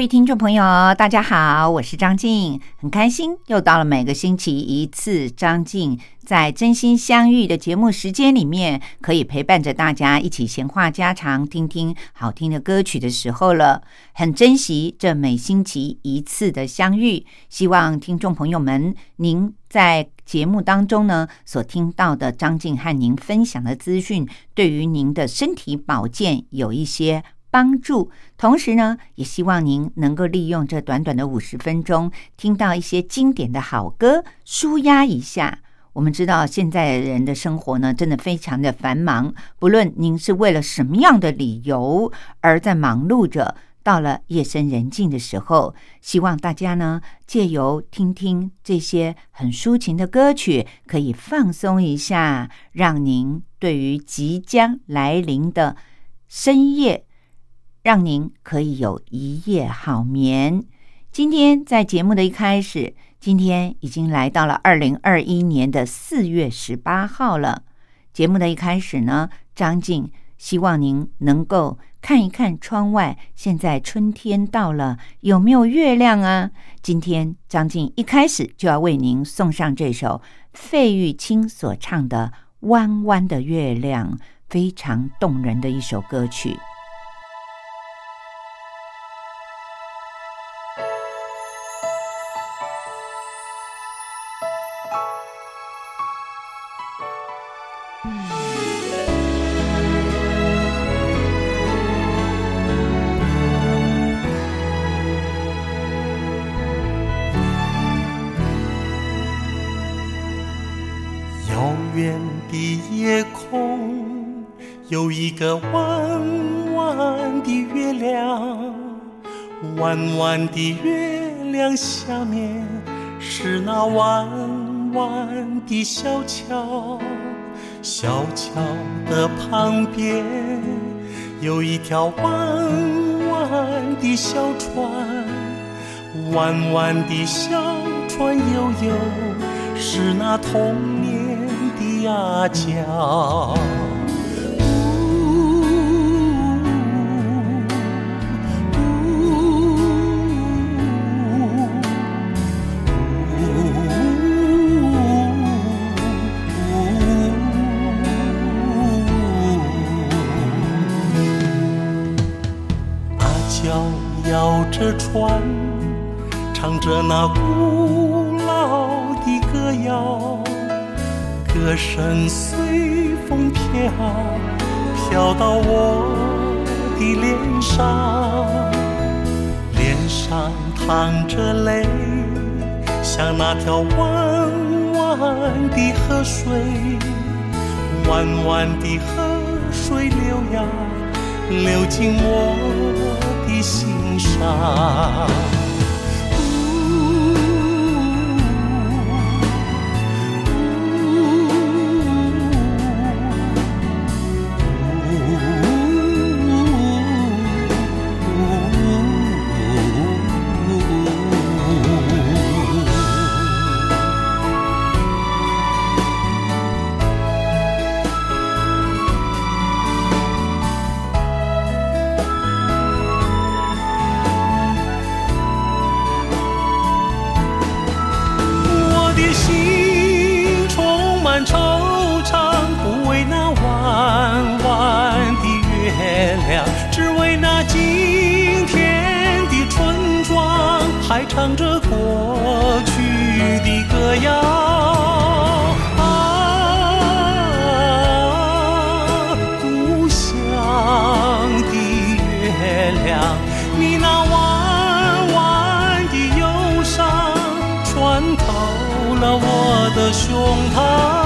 各位听众朋友，大家好，我是张静，很开心又到了每个星期一次张静在真心相遇的节目时间里面，可以陪伴着大家一起闲话家常，听听好听的歌曲的时候了。很珍惜这每星期一次的相遇，希望听众朋友们，您在节目当中呢所听到的张静和您分享的资讯，对于您的身体保健有一些。帮助，同时呢，也希望您能够利用这短短的五十分钟，听到一些经典的好歌，舒压一下。我们知道现在人的生活呢，真的非常的繁忙，不论您是为了什么样的理由而在忙碌着，到了夜深人静的时候，希望大家呢，借由听听这些很抒情的歌曲，可以放松一下，让您对于即将来临的深夜。让您可以有一夜好眠。今天在节目的一开始，今天已经来到了二零二一年的四月十八号了。节目的一开始呢，张静希望您能够看一看窗外，现在春天到了，有没有月亮啊？今天张静一开始就要为您送上这首费玉清所唱的《弯弯的月亮》，非常动人的一首歌曲。有一个弯弯的月亮，弯弯的月亮下面是那弯弯的小桥，小桥的旁边有一条弯弯的小船，弯弯的小船悠悠是那童年的阿娇。那条弯弯的河水，弯弯的河水流呀，流进我的。心上。唱着过去的歌谣。啊故乡的月亮你那弯弯的忧伤穿透了我的胸膛。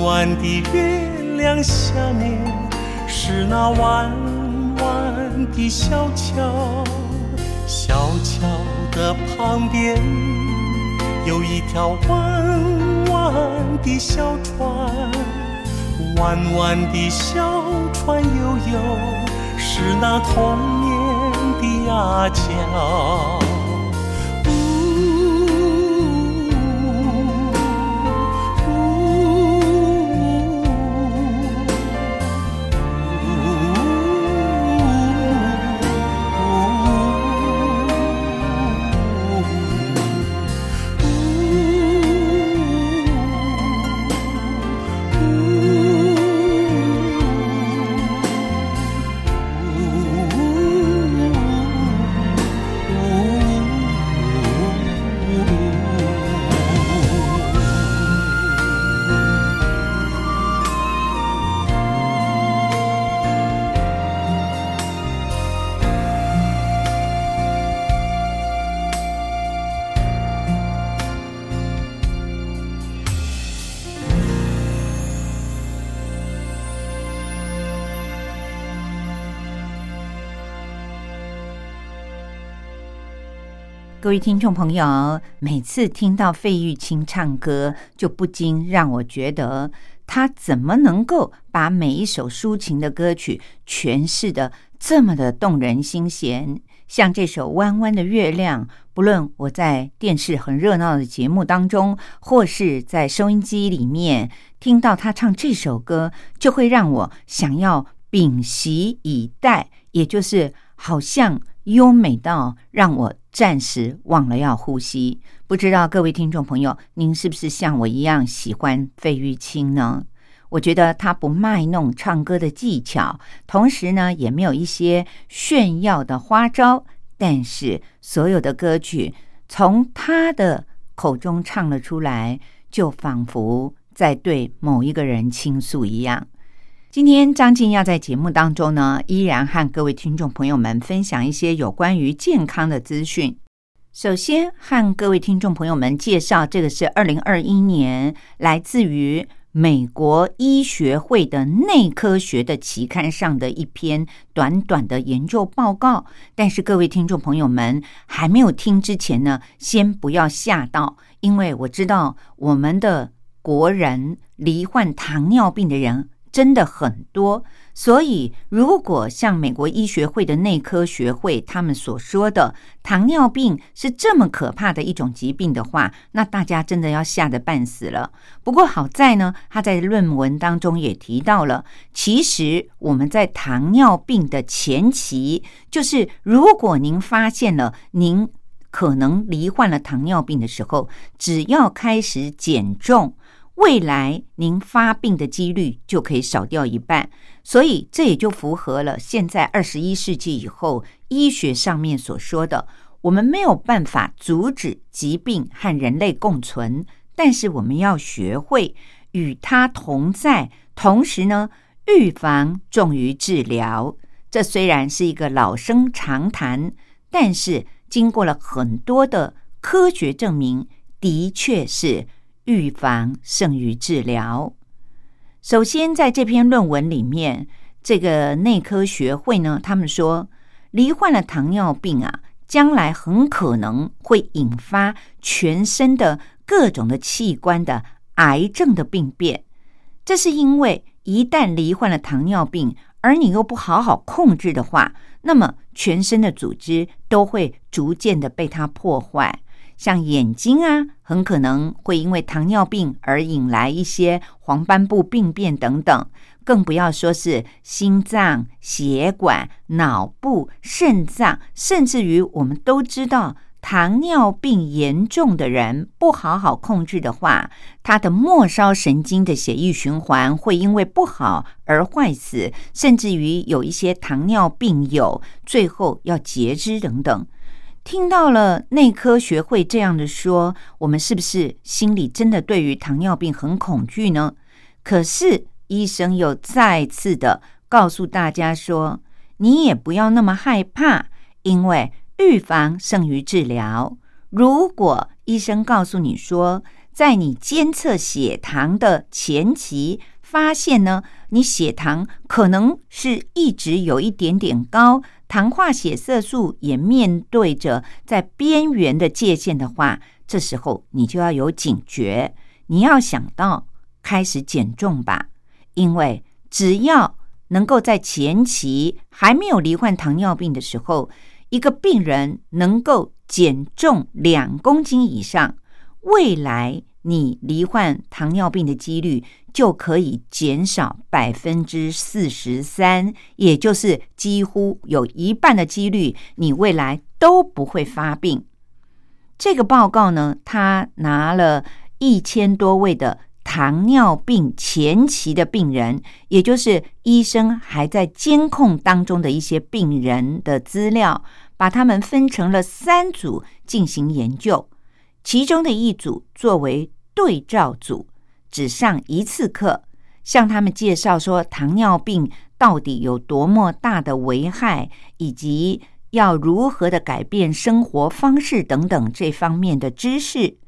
弯弯的月亮下面是那弯弯的小桥，小桥的旁边有一条弯弯的小船，弯弯的小船悠悠，是那童年的阿娇。各位听众朋友，每次听到费玉清唱歌，就不禁让我觉得他怎么能够把每一首抒情的歌曲诠释的这么的动人心弦？像这首《弯弯的月亮》，不论我在电视很热闹的节目当中，或是在收音机里面听到他唱这首歌，就会让我想要屏息以待，也就是好像优美到让我暂时忘了要呼吸。不知道各位听众朋友，您是不是像我一样喜欢费玉清呢？我觉得他不卖弄唱歌的技巧，同时呢，也没有一些炫耀的花招，但是所有的歌曲从他的口中唱了出来，就仿佛在对某一个人倾诉一样。今天张静要在节目当中呢，依然和各位听众朋友们分享一些有关于健康的资讯。首先和各位听众朋友们介绍，这个是二零二一年来自于美国医学会的内科学的期刊上的一篇短短的研究报告。但是各位听众朋友们还没有听之前呢，先不要吓到，因为我知道我们的国人罹患糖尿病的人。真的很多，所以如果像美国医学会的内科学会他们所说的糖尿病是这么可怕的一种疾病的话，那大家真的要吓得半死了。不过好在呢，他在论文当中也提到了，其实我们在糖尿病的前期，就是如果您发现了您可能罹患了糖尿病的时候，只要开始减重。未来您发病的几率就可以少掉一半，所以这也就符合了现在二十一世纪以后医学上面所说的：我们没有办法阻止疾病和人类共存，但是我们要学会与它同在，同时呢，预防重于治疗。这虽然是一个老生常谈，但是经过了很多的科学证明，的确是。预防胜于治疗。首先，在这篇论文里面，这个内科学会呢，他们说，罹患了糖尿病啊，将来很可能会引发全身的各种的器官的癌症的病变。这是因为一旦罹患了糖尿病，而你又不好好控制的话，那么全身的组织都会逐渐的被它破坏。像眼睛啊，很可能会因为糖尿病而引来一些黄斑部病变等等，更不要说是心脏、血管、脑部、肾脏，甚至于我们都知道，糖尿病严重的人不好好控制的话，他的末梢神经的血液循环会因为不好而坏死，甚至于有一些糖尿病友最后要截肢等等。听到了内科学会这样的说，我们是不是心里真的对于糖尿病很恐惧呢？可是医生又再次的告诉大家说，你也不要那么害怕，因为预防胜于治疗。如果医生告诉你说，在你监测血糖的前期，发现呢，你血糖可能是一直有一点点高。糖化血色素也面对着在边缘的界限的话，这时候你就要有警觉，你要想到开始减重吧。因为只要能够在前期还没有罹患糖尿病的时候，一个病人能够减重两公斤以上，未来。你罹患糖尿病的几率就可以减少百分之四十三，也就是几乎有一半的几率，你未来都不会发病。这个报告呢，他拿了一千多位的糖尿病前期的病人，也就是医生还在监控当中的一些病人的资料，把他们分成了三组进行研究。其中的一组作为对照组，只上一次课，向他们介绍说糖尿病到底有多么大的危害，以及要如何的改变生活方式等等这方面的知识。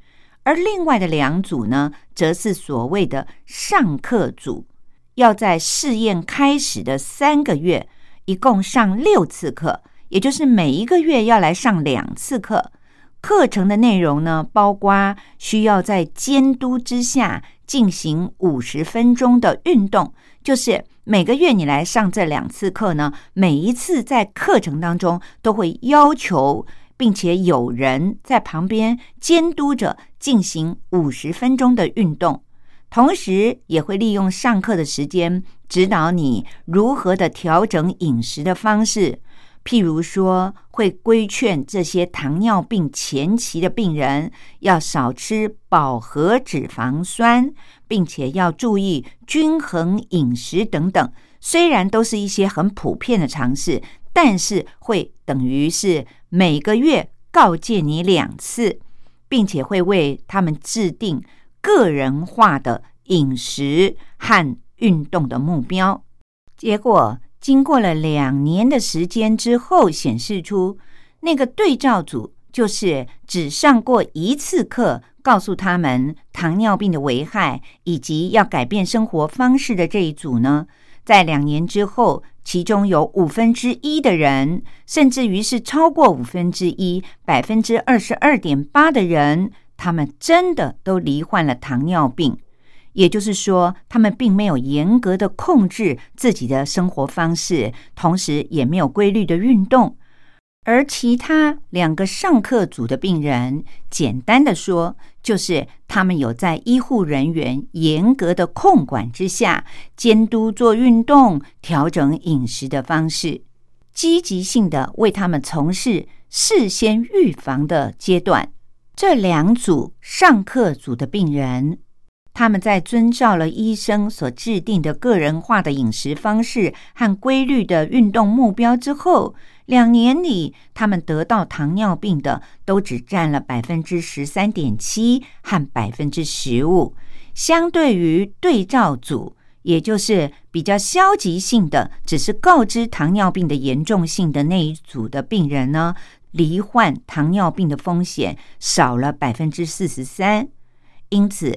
而另外的两组呢，则是所谓的上课组，要在试验开始的三个月，一共上六次课，也就是每一个月要来上两次课。课程的内容呢，包括需要在监督之下进行五十分钟的运动，就是每个月你来上这两次课呢，每一次在课程当中都会要求，并且有人在旁边监督着进行五十分钟的运动，同时也会利用上课的时间指导你如何的调整饮食的方式。譬如说，会规劝这些糖尿病前期的病人要少吃饱和脂肪酸，并且要注意均衡饮食等等。虽然都是一些很普遍的尝试，但是会等于是每个月告诫你两次，并且会为他们制定个人化的饮食和运动的目标。结果。经过了两年的时间之后，显示出那个对照组就是只上过一次课，告诉他们糖尿病的危害以及要改变生活方式的这一组呢，在两年之后，其中有五分之一的人，甚至于是超过五分之一，百分之二十二点八的人，他们真的都罹患了糖尿病。也就是说，他们并没有严格的控制自己的生活方式，同时也没有规律的运动。而其他两个上课组的病人，简单的说，就是他们有在医护人员严格的控管之下，监督做运动、调整饮食的方式，积极性的为他们从事事先预防的阶段。这两组上课组的病人。他们在遵照了医生所制定的个人化的饮食方式和规律的运动目标之后，两年里，他们得到糖尿病的都只占了百分之十三点七和百分之十五。相对于对照组，也就是比较消极性的，只是告知糖尿病的严重性的那一组的病人呢，罹患糖尿病的风险少了百分之四十三。因此。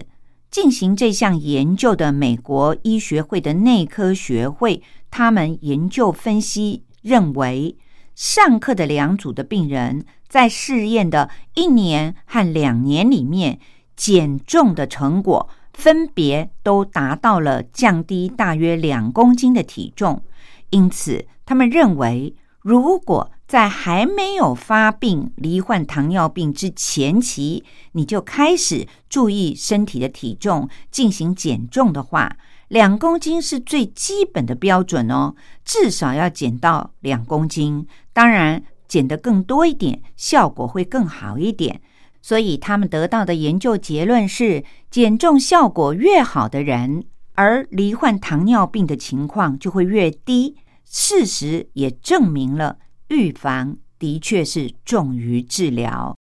进行这项研究的美国医学会的内科学会，他们研究分析认为，上课的两组的病人在试验的一年和两年里面，减重的成果分别都达到了降低大约两公斤的体重，因此，他们认为，如果在还没有发病、罹患糖尿病之前期，你就开始注意身体的体重，进行减重的话，两公斤是最基本的标准哦，至少要减到两公斤。当然，减得更多一点，效果会更好一点。所以，他们得到的研究结论是，减重效果越好的人，而罹患糖尿病的情况就会越低。事实也证明了，预防的确是重于治疗。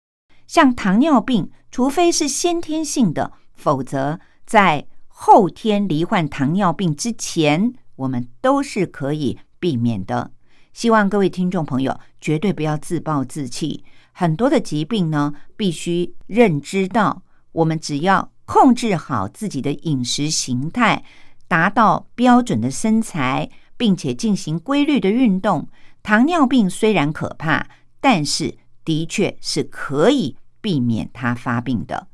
像糖尿病，除非是先天性的，否则在后天罹患糖尿病之前，我们都是可以避免的。希望各位听众朋友绝对不要自暴自弃。很多的疾病呢，必须认知到，我们只要控制好自己的饮食形态，达到标准的身材。并且进行规律的运动，糖尿病虽然可怕，但是的确是可以避免它发病的。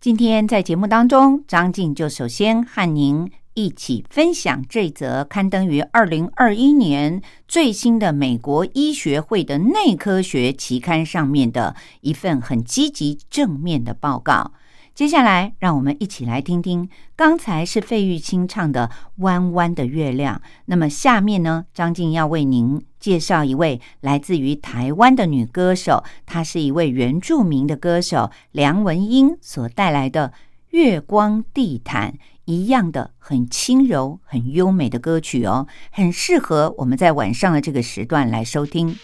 今天在节目当中，张静就首先和您一起分享这则刊登于二零二一年最新的美国医学会的内科学期刊上面的一份很积极正面的报告。接下来，让我们一起来听听。刚才是费玉清唱的《弯弯的月亮》，那么下面呢，张静要为您介绍一位来自于台湾的女歌手，她是一位原住民的歌手梁文音所带来的《月光地毯》，一样的很轻柔、很优美的歌曲哦，很适合我们在晚上的这个时段来收听。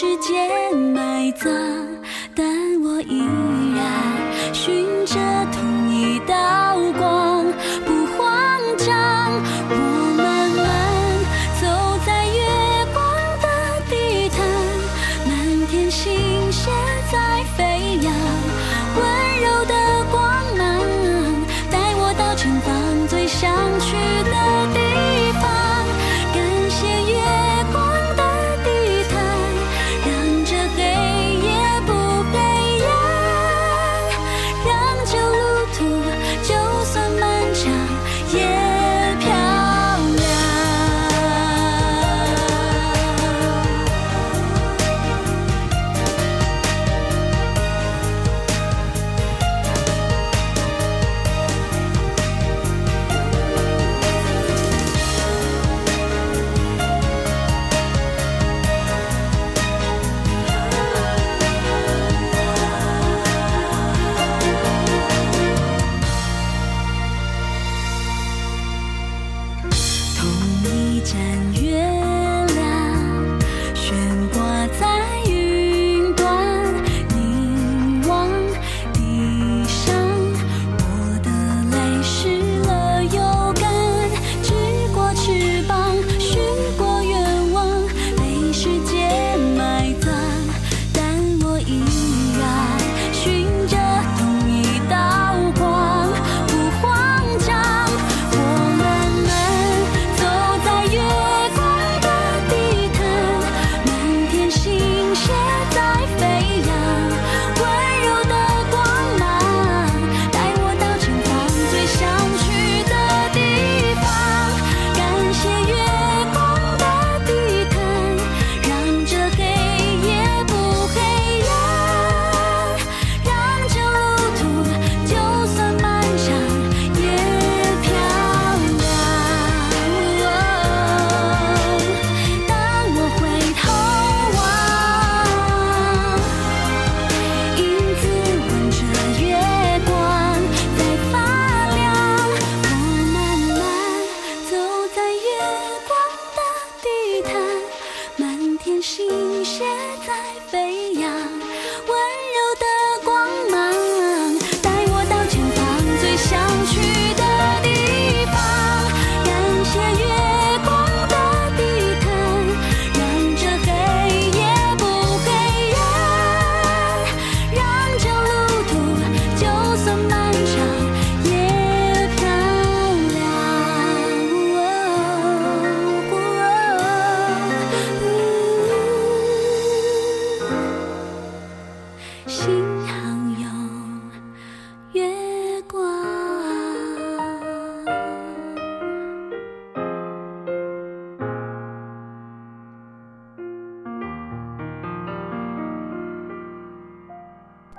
世界埋葬。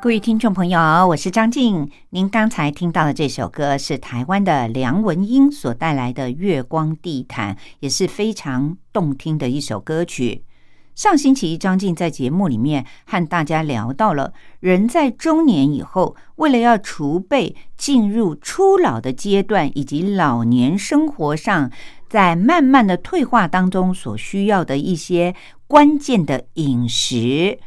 各位听众朋友，我是张静。您刚才听到的这首歌是台湾的梁文音所带来的《月光地毯》，也是非常动听的一首歌曲。上星期张静在节目里面和大家聊到了，人在中年以后，为了要储备进入初老的阶段，以及老年生活上在慢慢的退化当中所需要的一些关键的饮食。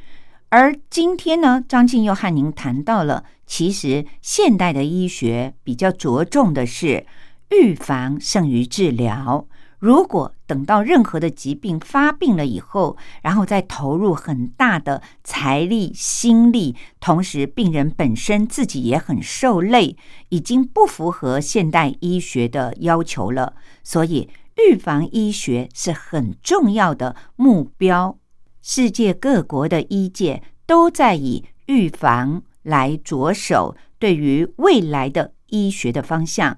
而今天呢，张静又和您谈到了，其实现代的医学比较着重的是预防胜于治疗。如果等到任何的疾病发病了以后，然后再投入很大的财力心力，同时病人本身自己也很受累，已经不符合现代医学的要求了。所以，预防医学是很重要的目标。世界各国的医界都在以预防来着手，对于未来的医学的方向。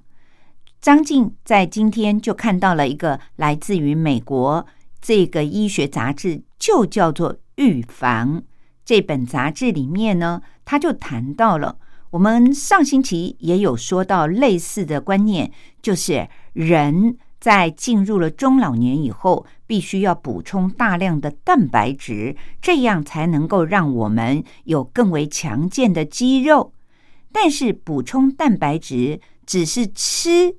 张静在今天就看到了一个来自于美国这个医学杂志，就叫做《预防》这本杂志里面呢，他就谈到了我们上星期也有说到类似的观念，就是人。在进入了中老年以后，必须要补充大量的蛋白质，这样才能够让我们有更为强健的肌肉。但是，补充蛋白质只是吃，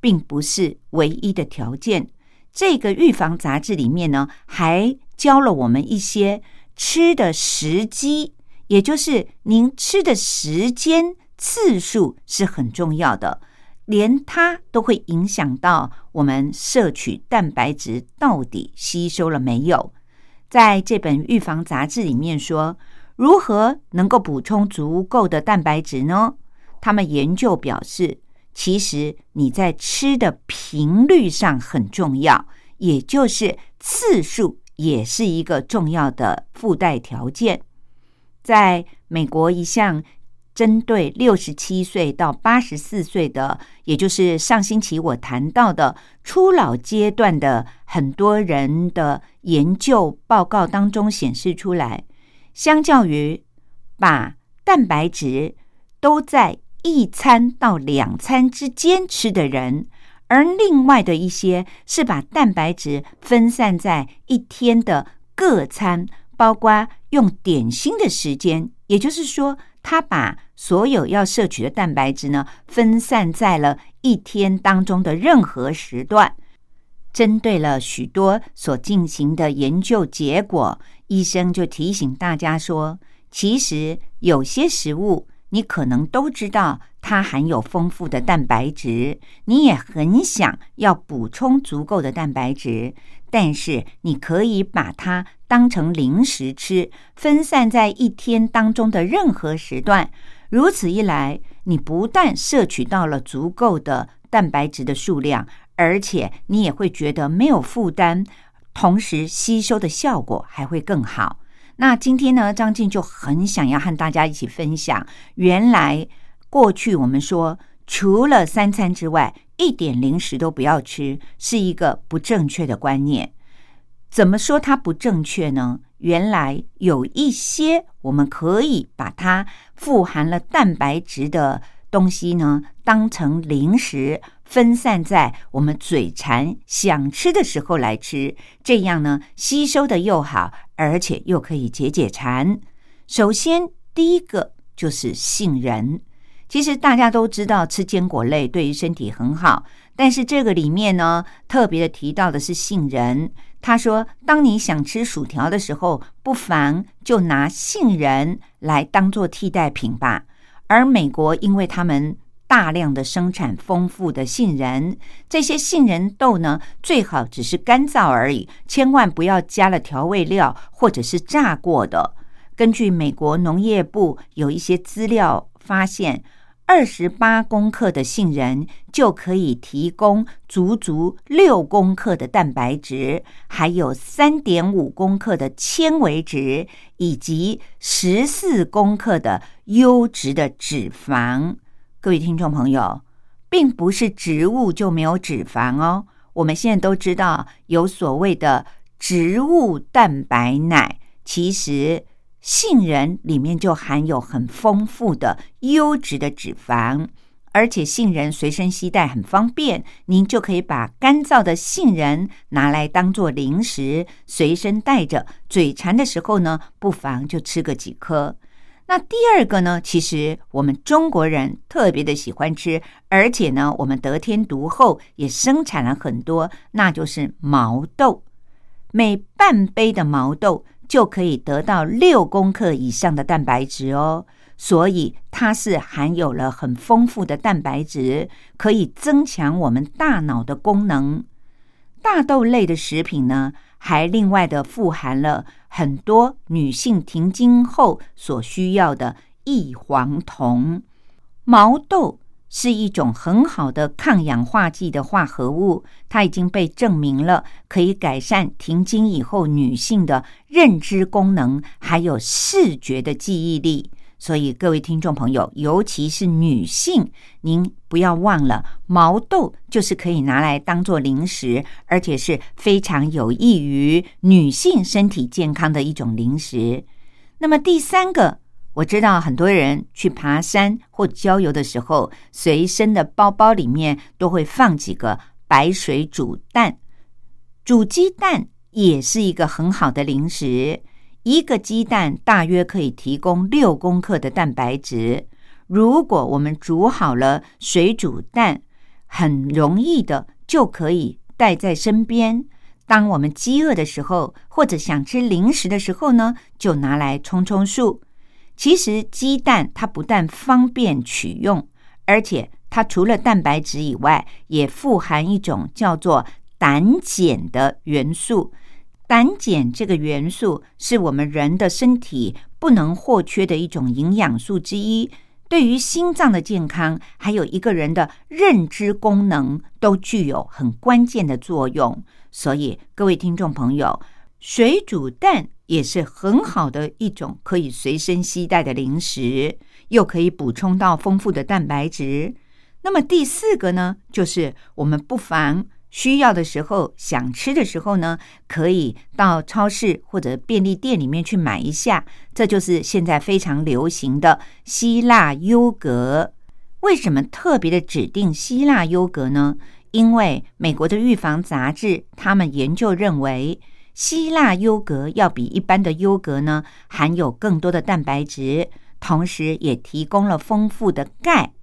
并不是唯一的条件。这个预防杂志里面呢，还教了我们一些吃的时机，也就是您吃的时间次数是很重要的。连它都会影响到我们摄取蛋白质到底吸收了没有？在这本预防杂志里面说，如何能够补充足够的蛋白质呢？他们研究表示，其实你在吃的频率上很重要，也就是次数也是一个重要的附带条件。在美国一项。针对六十七岁到八十四岁的，也就是上星期我谈到的初老阶段的很多人的研究报告当中显示出来，相较于把蛋白质都在一餐到两餐之间吃的人，而另外的一些是把蛋白质分散在一天的各餐，包括用点心的时间，也就是说。他把所有要摄取的蛋白质呢，分散在了一天当中的任何时段。针对了许多所进行的研究结果，医生就提醒大家说，其实有些食物你可能都知道它含有丰富的蛋白质，你也很想要补充足够的蛋白质。但是你可以把它当成零食吃，分散在一天当中的任何时段。如此一来，你不但摄取到了足够的蛋白质的数量，而且你也会觉得没有负担，同时吸收的效果还会更好。那今天呢，张静就很想要和大家一起分享，原来过去我们说。除了三餐之外，一点零食都不要吃，是一个不正确的观念。怎么说它不正确呢？原来有一些我们可以把它富含了蛋白质的东西呢，当成零食，分散在我们嘴馋想吃的时候来吃，这样呢，吸收的又好，而且又可以解解馋。首先，第一个就是杏仁。其实大家都知道吃坚果类对于身体很好，但是这个里面呢，特别的提到的是杏仁。他说，当你想吃薯条的时候，不妨就拿杏仁来当做替代品吧。而美国因为他们大量的生产丰富的杏仁，这些杏仁豆呢，最好只是干燥而已，千万不要加了调味料或者是炸过的。根据美国农业部有一些资料发现。二十八公克的杏仁就可以提供足足六公克的蛋白质，还有三点五公克的纤维质，以及十四公克的优质的脂肪。各位听众朋友，并不是植物就没有脂肪哦。我们现在都知道有所谓的植物蛋白奶，其实。杏仁里面就含有很丰富的优质的脂肪，而且杏仁随身携带很方便，您就可以把干燥的杏仁拿来当做零食随身带着，嘴馋的时候呢，不妨就吃个几颗。那第二个呢，其实我们中国人特别的喜欢吃，而且呢，我们得天独厚也生产了很多，那就是毛豆。每半杯的毛豆就可以得到六公克以上的蛋白质哦，所以它是含有了很丰富的蛋白质，可以增强我们大脑的功能。大豆类的食品呢，还另外的富含了。很多女性停经后所需要的异黄酮，毛豆是一种很好的抗氧化剂的化合物，它已经被证明了可以改善停经以后女性的认知功能，还有视觉的记忆力。所以，各位听众朋友，尤其是女性，您不要忘了，毛豆就是可以拿来当做零食，而且是非常有益于女性身体健康的一种零食。那么第三个，我知道很多人去爬山或郊游的时候，随身的包包里面都会放几个白水煮蛋，煮鸡蛋也是一个很好的零食。一个鸡蛋大约可以提供六公克的蛋白质。如果我们煮好了水煮蛋，很容易的就可以带在身边。当我们饥饿的时候，或者想吃零食的时候呢，就拿来冲冲数。其实鸡蛋它不但方便取用，而且它除了蛋白质以外，也富含一种叫做胆碱的元素。胆碱这个元素是我们人的身体不能或缺的一种营养素之一，对于心脏的健康，还有一个人的认知功能，都具有很关键的作用。所以，各位听众朋友，水煮蛋也是很好的一种可以随身携带的零食，又可以补充到丰富的蛋白质。那么第四个呢，就是我们不妨。需要的时候，想吃的时候呢，可以到超市或者便利店里面去买一下。这就是现在非常流行的希腊优格。为什么特别的指定希腊优格呢？因为美国的预防杂志他们研究认为，希腊优格要比一般的优格呢含有更多的蛋白质，同时也提供了丰富的钙。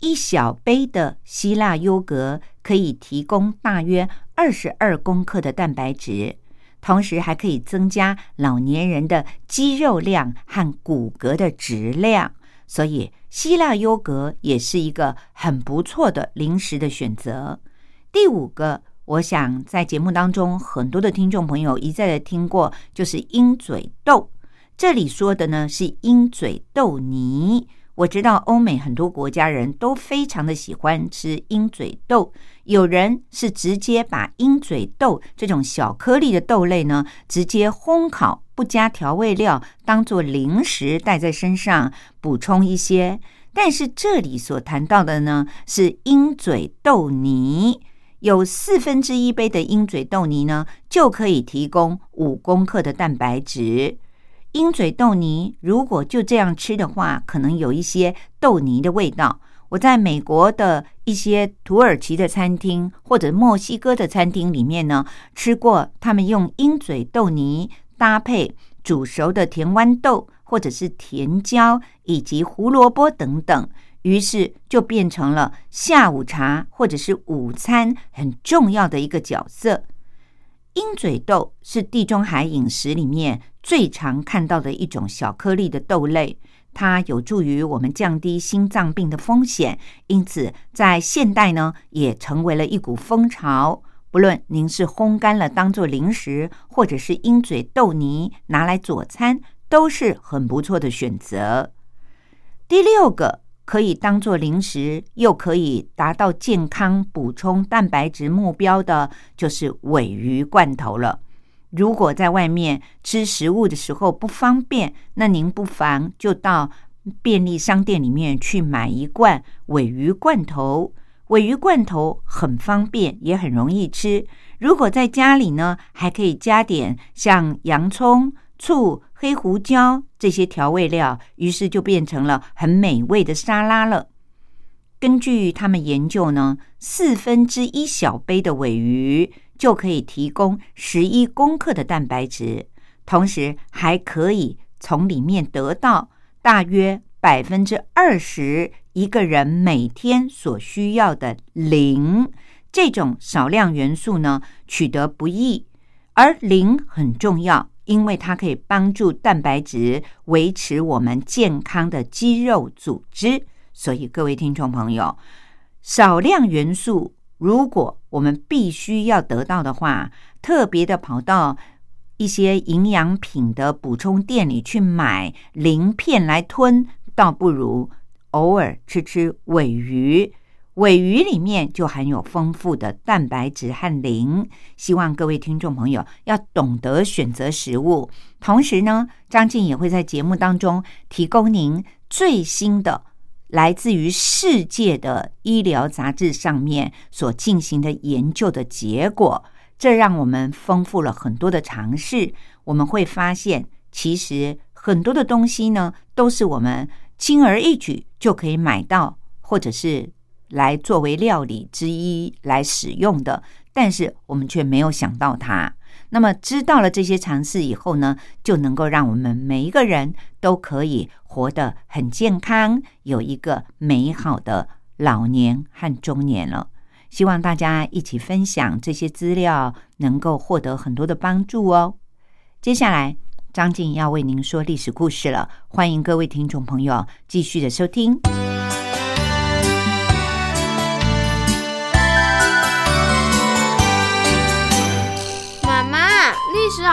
一小杯的希腊优格可以提供大约二十二公克的蛋白质，同时还可以增加老年人的肌肉量和骨骼的质量，所以希腊优格也是一个很不错的零食的选择。第五个，我想在节目当中很多的听众朋友一再的听过，就是鹰嘴豆。这里说的呢是鹰嘴豆泥。我知道欧美很多国家人都非常的喜欢吃鹰嘴豆，有人是直接把鹰嘴豆这种小颗粒的豆类呢，直接烘烤，不加调味料，当做零食带在身上补充一些。但是这里所谈到的呢，是鹰嘴豆泥，有四分之一杯的鹰嘴豆泥呢，就可以提供五公克的蛋白质。鹰嘴豆泥，如果就这样吃的话，可能有一些豆泥的味道。我在美国的一些土耳其的餐厅或者墨西哥的餐厅里面呢，吃过他们用鹰嘴豆泥搭配煮熟的甜豌豆或者是甜椒以及胡萝卜等等，于是就变成了下午茶或者是午餐很重要的一个角色。鹰嘴豆是地中海饮食里面最常看到的一种小颗粒的豆类，它有助于我们降低心脏病的风险，因此在现代呢也成为了一股风潮。不论您是烘干了当做零食，或者是鹰嘴豆泥拿来佐餐，都是很不错的选择。第六个。可以当做零食，又可以达到健康补充蛋白质目标的，就是尾鱼罐头了。如果在外面吃食物的时候不方便，那您不妨就到便利商店里面去买一罐尾鱼罐头。尾鱼罐头很方便，也很容易吃。如果在家里呢，还可以加点像洋葱、醋、黑胡椒这些调味料，于是就变成了很美味的沙拉了。根据他们研究呢，四分之一小杯的尾鱼就可以提供十一公克的蛋白质，同时还可以从里面得到大约百分之二十一个人每天所需要的磷。这种少量元素呢，取得不易，而磷很重要，因为它可以帮助蛋白质维持我们健康的肌肉组织。所以，各位听众朋友，少量元素，如果我们必须要得到的话，特别的跑到一些营养品的补充店里去买鳞片来吞，倒不如偶尔吃吃尾鱼。尾鱼里面就含有丰富的蛋白质和磷。希望各位听众朋友要懂得选择食物。同时呢，张静也会在节目当中提供您最新的。来自于世界的医疗杂志上面所进行的研究的结果，这让我们丰富了很多的尝试。我们会发现，其实很多的东西呢，都是我们轻而易举就可以买到，或者是来作为料理之一来使用的，但是我们却没有想到它。那么，知道了这些常识以后呢，就能够让我们每一个人都可以活得很健康，有一个美好的老年和中年了。希望大家一起分享这些资料，能够获得很多的帮助哦。接下来，张静要为您说历史故事了，欢迎各位听众朋友继续的收听。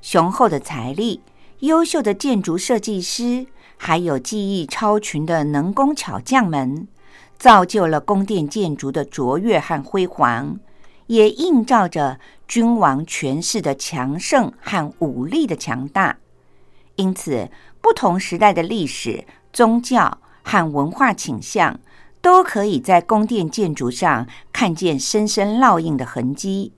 雄厚的财力、优秀的建筑设计师，还有技艺超群的能工巧匠们，造就了宫殿建筑的卓越和辉煌，也映照着君王权势的强盛和武力的强大。因此，不同时代的历史、宗教和文化倾向，都可以在宫殿建筑上看见深深烙印的痕迹。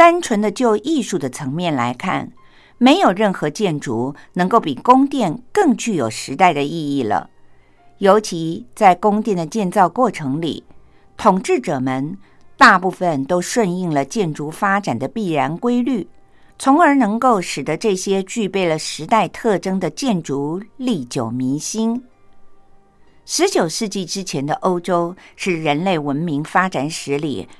单纯的就艺术的层面来看，没有任何建筑能够比宫殿更具有时代的意义了。尤其在宫殿的建造过程里，统治者们大部分都顺应了建筑发展的必然规律，从而能够使得这些具备了时代特征的建筑历久弥新。十九世纪之前的欧洲是人类文明发展史里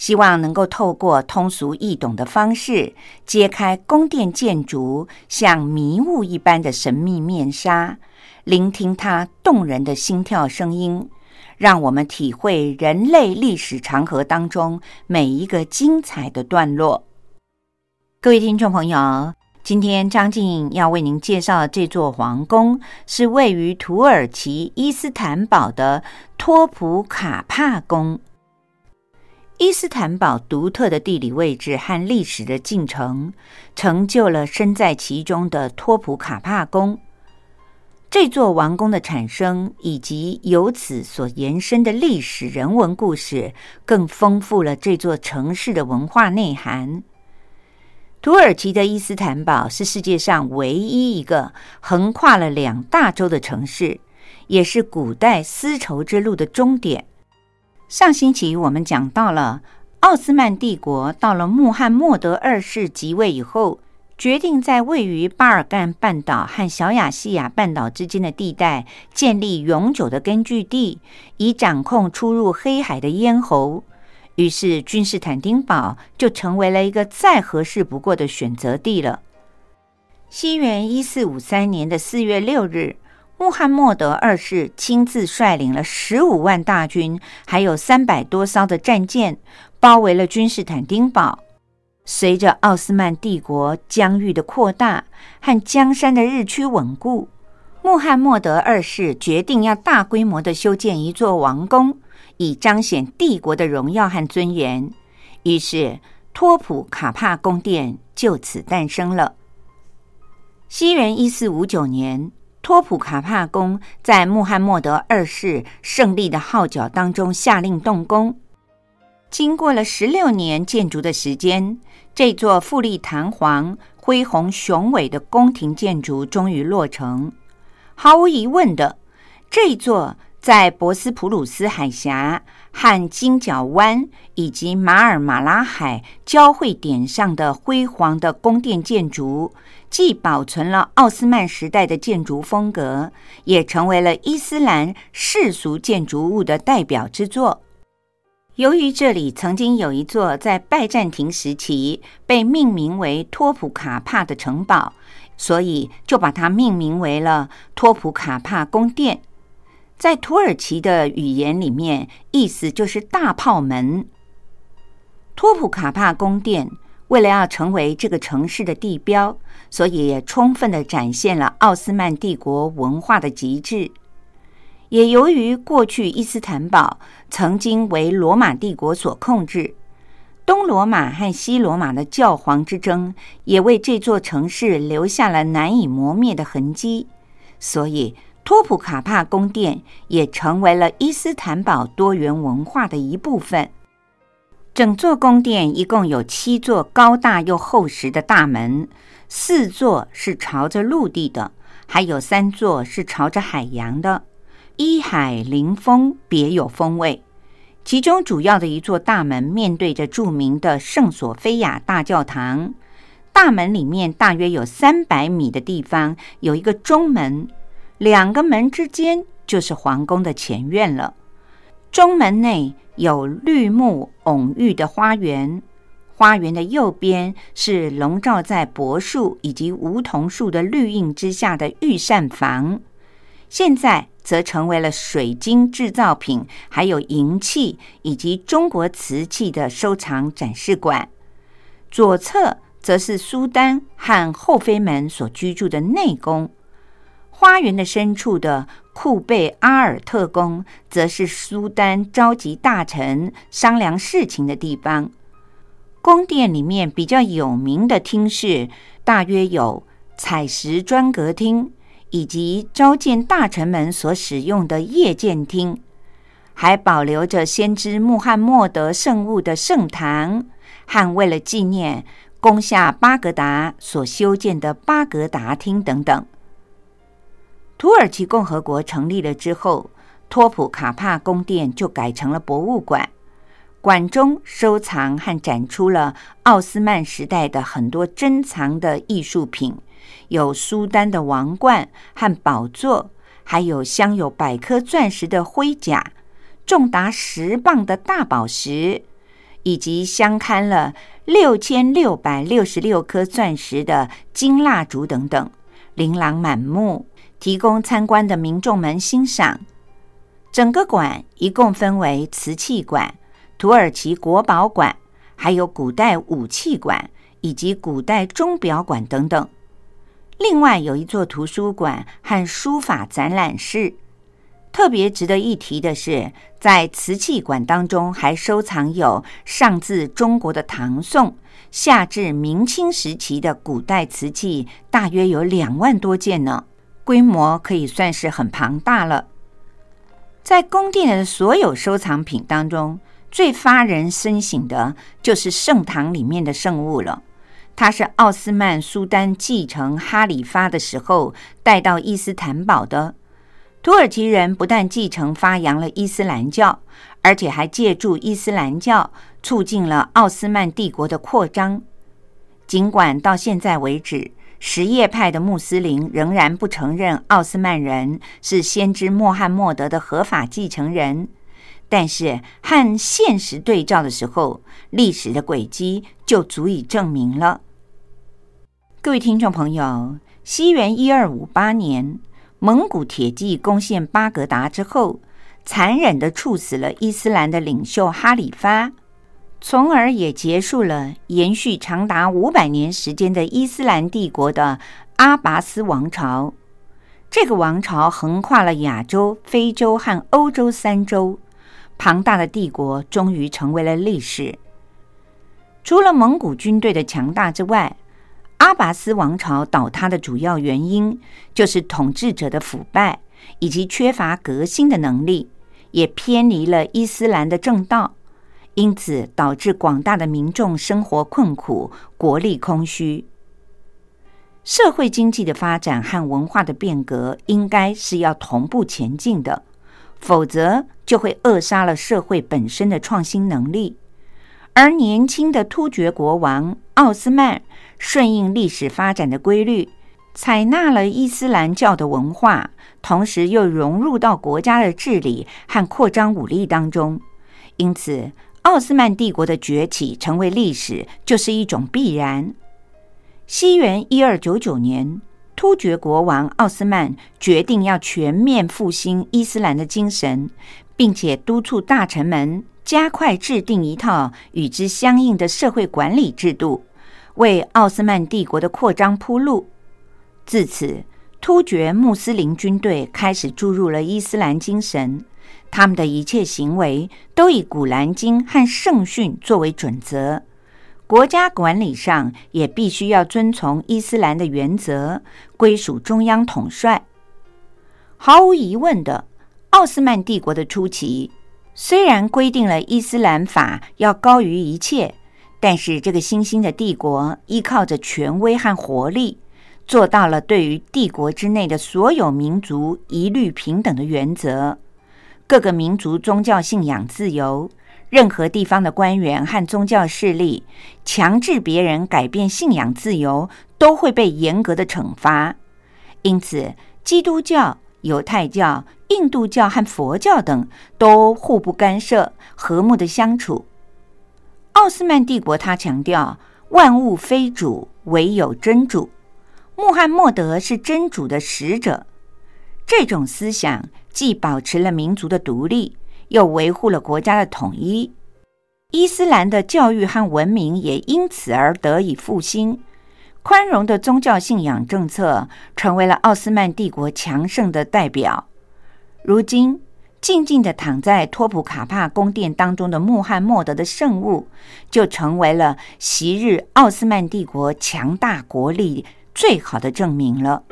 希望能够透过通俗易懂的方式，揭开宫殿建筑像迷雾一般的神秘面纱，聆听它动人的心跳声音，让我们体会人类历史长河当中每一个精彩的段落。各位听众朋友，今天张静要为您介绍的这座皇宫，是位于土耳其伊斯坦堡的托普卡帕宫。伊斯坦堡独特的地理位置和历史的进程，成就了身在其中的托普卡帕宫。这座王宫的产生，以及由此所延伸的历史人文故事，更丰富了这座城市的文化内涵。土耳其的伊斯坦堡是世界上唯一一个横跨了两大洲的城市，也是古代丝绸之路的终点。上星期我们讲到了奥斯曼帝国到了穆罕默德二世即位以后，决定在位于巴尔干半岛和小亚细亚半岛之间的地带建立永久的根据地，以掌控出入黑海的咽喉。于是，君士坦丁堡就成为了一个再合适不过的选择地了。西元一四五三年的四月六日。穆罕默德二世亲自率领了十五万大军，还有三百多艘的战舰，包围了君士坦丁堡。随着奥斯曼帝国疆域的扩大和江山的日趋稳固，穆罕默德二世决定要大规模的修建一座王宫，以彰显帝国的荣耀和尊严。于是，托普卡帕宫殿就此诞生了。西元一四五九年。托普卡帕宫在穆罕默德二世胜利的号角当中下令动工。经过了十六年建筑的时间，这座富丽堂皇、恢宏雄伟的宫廷建筑终于落成。毫无疑问的，这座在博斯普鲁斯海峡和金角湾以及马尔马拉海交汇点上的辉煌的宫殿建筑。既保存了奥斯曼时代的建筑风格，也成为了伊斯兰世俗建筑物的代表之作。由于这里曾经有一座在拜占庭时期被命名为托普卡帕的城堡，所以就把它命名为了托普卡帕宫殿。在土耳其的语言里面，意思就是大炮门。托普卡帕宫殿。为了要成为这个城市的地标，所以也充分的展现了奥斯曼帝国文化的极致。也由于过去伊斯坦堡曾经为罗马帝国所控制，东罗马和西罗马的教皇之争也为这座城市留下了难以磨灭的痕迹，所以托普卡帕宫殿也成为了伊斯坦堡多元文化的一部分。整座宫殿一共有七座高大又厚实的大门，四座是朝着陆地的，还有三座是朝着海洋的，依海临风，别有风味。其中主要的一座大门面对着著名的圣索菲亚大教堂，大门里面大约有三百米的地方有一个中门，两个门之间就是皇宫的前院了。中门内有绿木蓊郁的花园，花园的右边是笼罩在柏树以及梧桐树的绿荫之下的御膳房。现在则成为了水晶制造品、还有银器以及中国瓷器的收藏展示馆。左侧则是苏丹和后妃们所居住的内宫。花园的深处的库贝阿尔特宫，则是苏丹召集大臣商量事情的地方。宫殿里面比较有名的厅室，大约有采石专阁厅，以及召见大臣们所使用的夜见厅，还保留着先知穆罕默德圣物的圣堂，和为了纪念攻下巴格达所修建的巴格达厅等等。土耳其共和国成立了之后，托普卡帕宫殿就改成了博物馆，馆中收藏和展出了奥斯曼时代的很多珍藏的艺术品，有苏丹的王冠和宝座，还有镶有百颗钻石的盔甲，重达十磅的大宝石，以及镶嵌了六千六百六十六颗钻石的金蜡烛等等，琳琅满目。提供参观的民众们欣赏。整个馆一共分为瓷器馆、土耳其国宝馆，还有古代武器馆以及古代钟表馆等等。另外有一座图书馆和书法展览室。特别值得一提的是，在瓷器馆当中还收藏有上自中国的唐宋、下至明清时期的古代瓷器，大约有两万多件呢。规模可以算是很庞大了。在宫殿的所有收藏品当中，最发人深省的就是圣堂里面的圣物了。它是奥斯曼苏丹继承哈里发的时候带到伊斯坦堡的。土耳其人不但继承发扬了伊斯兰教，而且还借助伊斯兰教促进了奥斯曼帝国的扩张。尽管到现在为止，什叶派的穆斯林仍然不承认奥斯曼人是先知穆罕默德的合法继承人，但是和现实对照的时候，历史的轨迹就足以证明了。各位听众朋友，西元一二五八年，蒙古铁骑攻陷巴格达之后，残忍的处死了伊斯兰的领袖哈里发。从而也结束了延续长达五百年时间的伊斯兰帝国的阿拔斯王朝。这个王朝横跨了亚洲、非洲和欧洲三洲，庞大的帝国终于成为了历史。除了蒙古军队的强大之外，阿拔斯王朝倒塌的主要原因就是统治者的腐败以及缺乏革新的能力，也偏离了伊斯兰的正道。因此，导致广大的民众生活困苦、国力空虚。社会经济的发展和文化的变革应该是要同步前进的，否则就会扼杀了社会本身的创新能力。而年轻的突厥国王奥斯曼顺应历史发展的规律，采纳了伊斯兰教的文化，同时又融入到国家的治理和扩张武力当中，因此。奥斯曼帝国的崛起成为历史，就是一种必然。西元一二九九年，突厥国王奥斯曼决定要全面复兴伊斯兰的精神，并且督促大臣们加快制定一套与之相应的社会管理制度，为奥斯曼帝国的扩张铺路。自此，突厥穆斯林军队开始注入了伊斯兰精神。他们的一切行为都以《古兰经》和圣训作为准则，国家管理上也必须要遵从伊斯兰的原则，归属中央统帅。毫无疑问的，奥斯曼帝国的初期虽然规定了伊斯兰法要高于一切，但是这个新兴的帝国依靠着权威和活力，做到了对于帝国之内的所有民族一律平等的原则。各个民族宗教信仰自由，任何地方的官员和宗教势力强制别人改变信仰自由，都会被严格的惩罚。因此，基督教、犹太教。印度教和佛教等都互不干涉，和睦的相处。奥斯曼帝国他强调万物非主，唯有真主。穆罕默德是真主的使者。这种思想既保持了民族的独立，又维护了国家的统一。伊斯兰的教育和文明也因此而得以复兴。宽容的宗教信仰政策成为了奥斯曼帝国强盛的代表。如今，静静的躺在托普卡帕宫殿当中的穆罕默德的圣物，就成为了昔日奥斯曼帝国强大国力最好的证明了。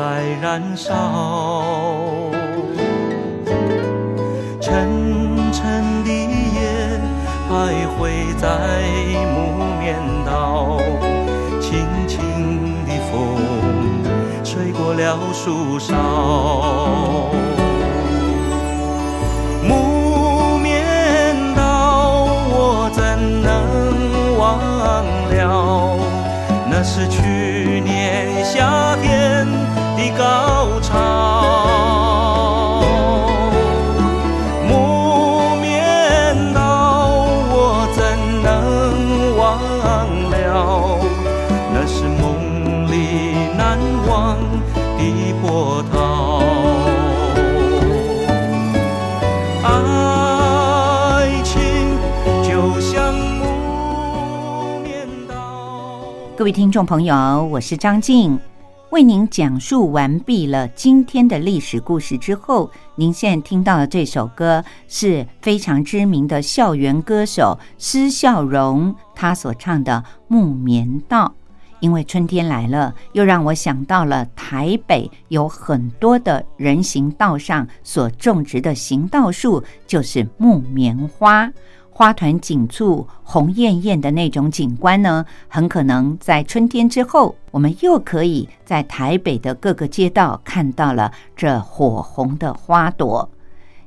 在燃烧，沉沉的夜徘徊在木棉道，轻轻的风吹过了树梢，木棉道我怎能忘了？那是去。高潮，木棉道，我怎能忘了？那是梦里难忘的波涛。爱情就像木棉道。各位听众朋友，我是张静。为您讲述完毕了今天的历史故事之后，您现在听到的这首歌是非常知名的校园歌手施孝荣他所唱的《木棉道》。因为春天来了，又让我想到了台北有很多的人行道上所种植的行道树，就是木棉花。花团锦簇、红艳艳的那种景观呢，很可能在春天之后，我们又可以在台北的各个街道看到了这火红的花朵。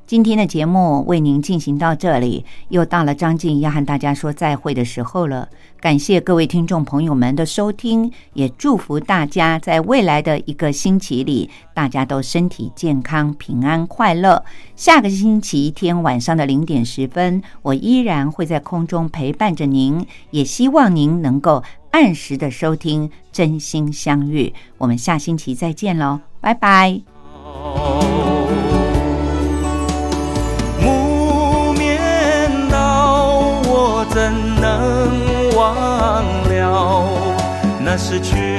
今天的节目为您进行到这里，又到了张静要和大家说再会的时候了。感谢各位听众朋友们的收听，也祝福大家在未来的一个星期里，大家都身体健康、平安快乐。下个星期天晚上的零点十分，我依然会在空中陪伴着您，也希望您能够按时的收听《真心相遇》。我们下星期再见喽，拜拜。失去。